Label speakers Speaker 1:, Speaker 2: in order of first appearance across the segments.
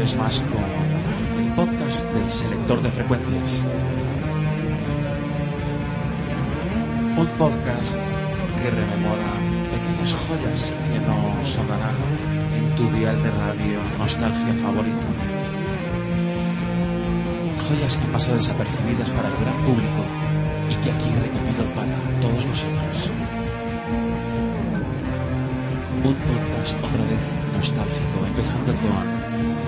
Speaker 1: es más con el podcast del selector de frecuencias. Un podcast que rememora pequeñas joyas que no sonarán en tu dial de radio nostalgia favorito. Joyas que han pasado desapercibidas para el gran público y que aquí recopilo para todos vosotros. Un podcast otra vez nostálgico, empezando con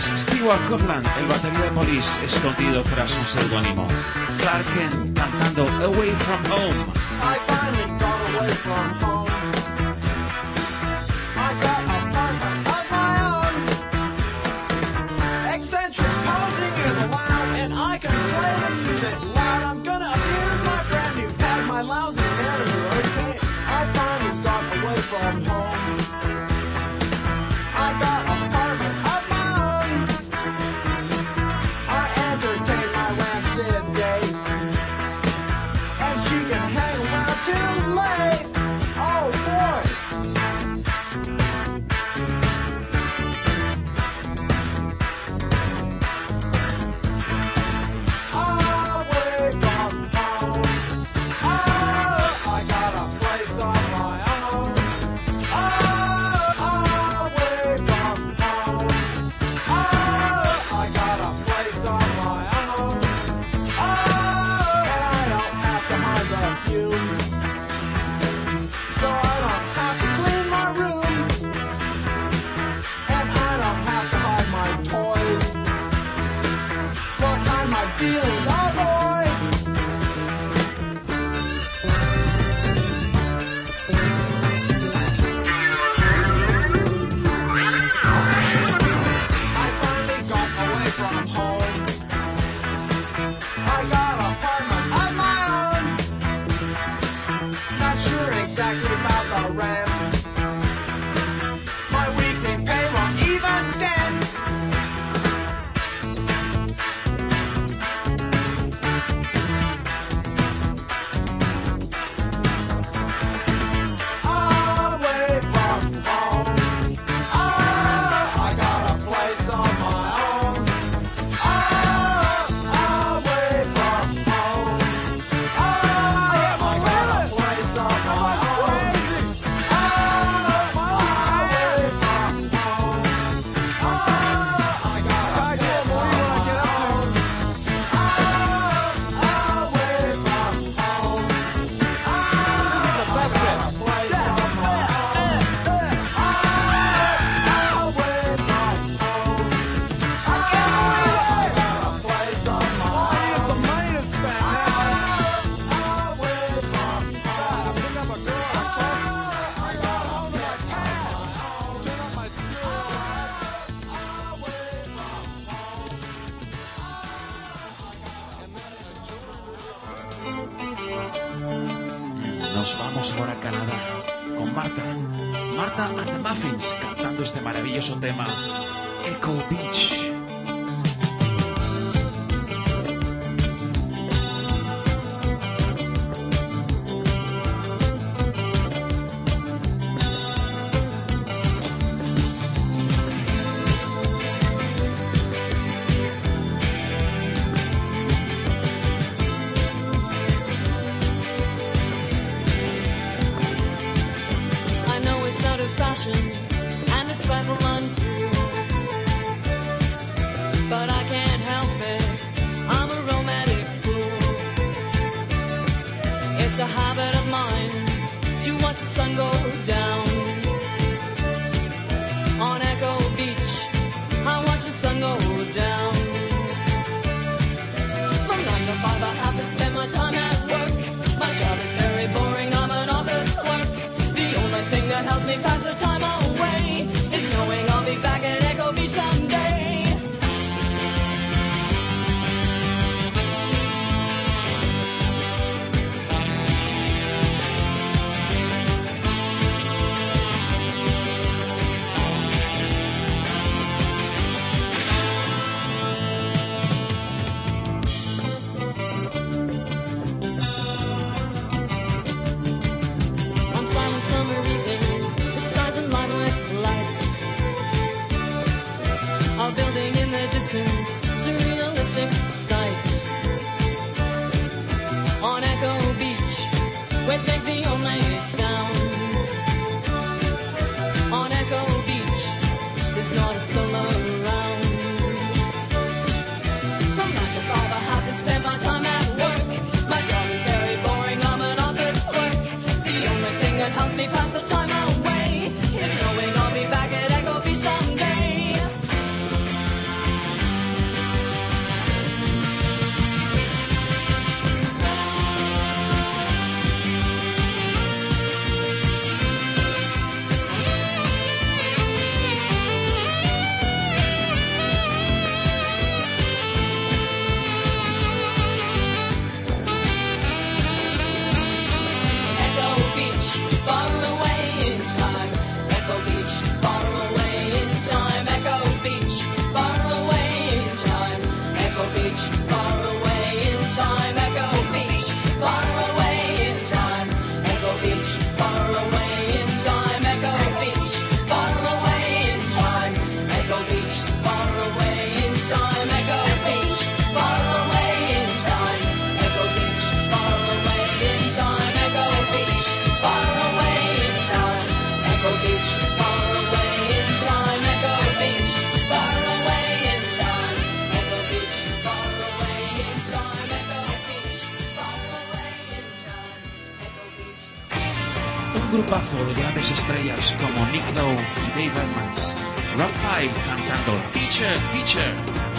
Speaker 1: Stewart Copeland, el batería de Police, escondido tras un seudónimo. Clark Kent cantando Away From Home.
Speaker 2: I finally got away from home.
Speaker 1: este maravilloso tema, Echo Beach.
Speaker 3: Time
Speaker 4: out. bazo de grandes estrellas como Nick Lowe y Dave Edmonds. Rock Pie cantando Teacher, Teacher.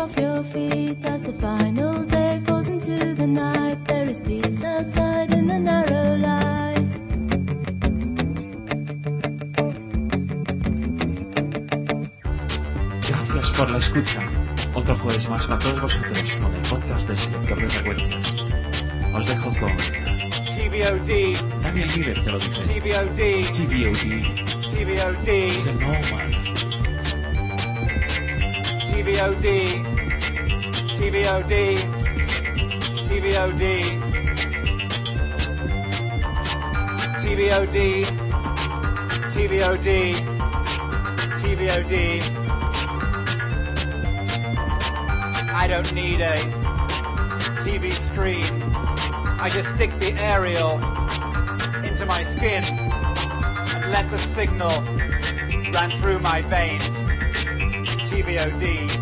Speaker 5: off your feet as the final day falls into the night. There is peace outside in the narrow light.
Speaker 4: Gracias por la escucha. Otro jueves más para todos vosotros con el podcast de Selector de Frecuencias. Os dejo con.
Speaker 6: TBOD.
Speaker 4: Daniel Miller te lo dice.
Speaker 6: TBOD.
Speaker 4: TBOD.
Speaker 6: TBOD.
Speaker 4: The No
Speaker 6: One. TBOD. TVOD,
Speaker 2: TVOD, TVOD, TVOD, TVOD. I don't need a TV screen. I just stick the aerial into my skin and let the signal run through my veins. TVOD.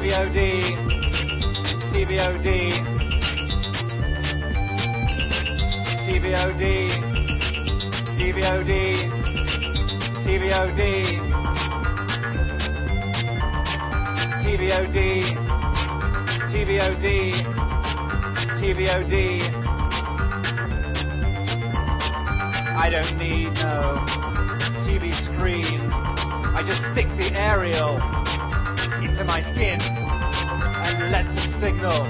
Speaker 2: TVOD, TVOD, TVOD, TVOD, TVOD, TVOD, TVOD, TVOD. I don't need no TV screen. I just stick the aerial into my skin and let the signal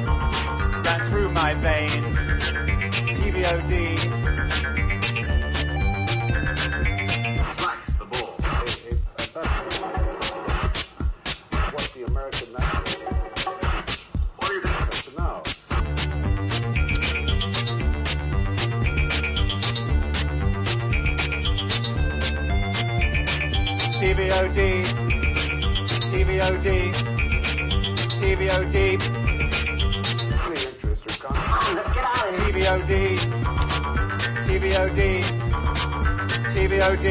Speaker 2: run through my veins. TVOD. TVOD.
Speaker 7: Any interest or conflict?
Speaker 2: TVOD. TVOD. TVOD.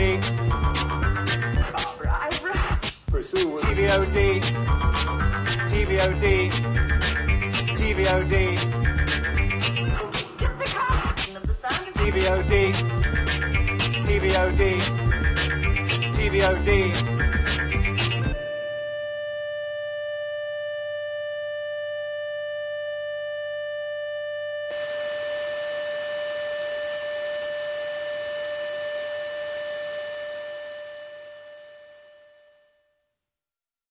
Speaker 7: Pursue with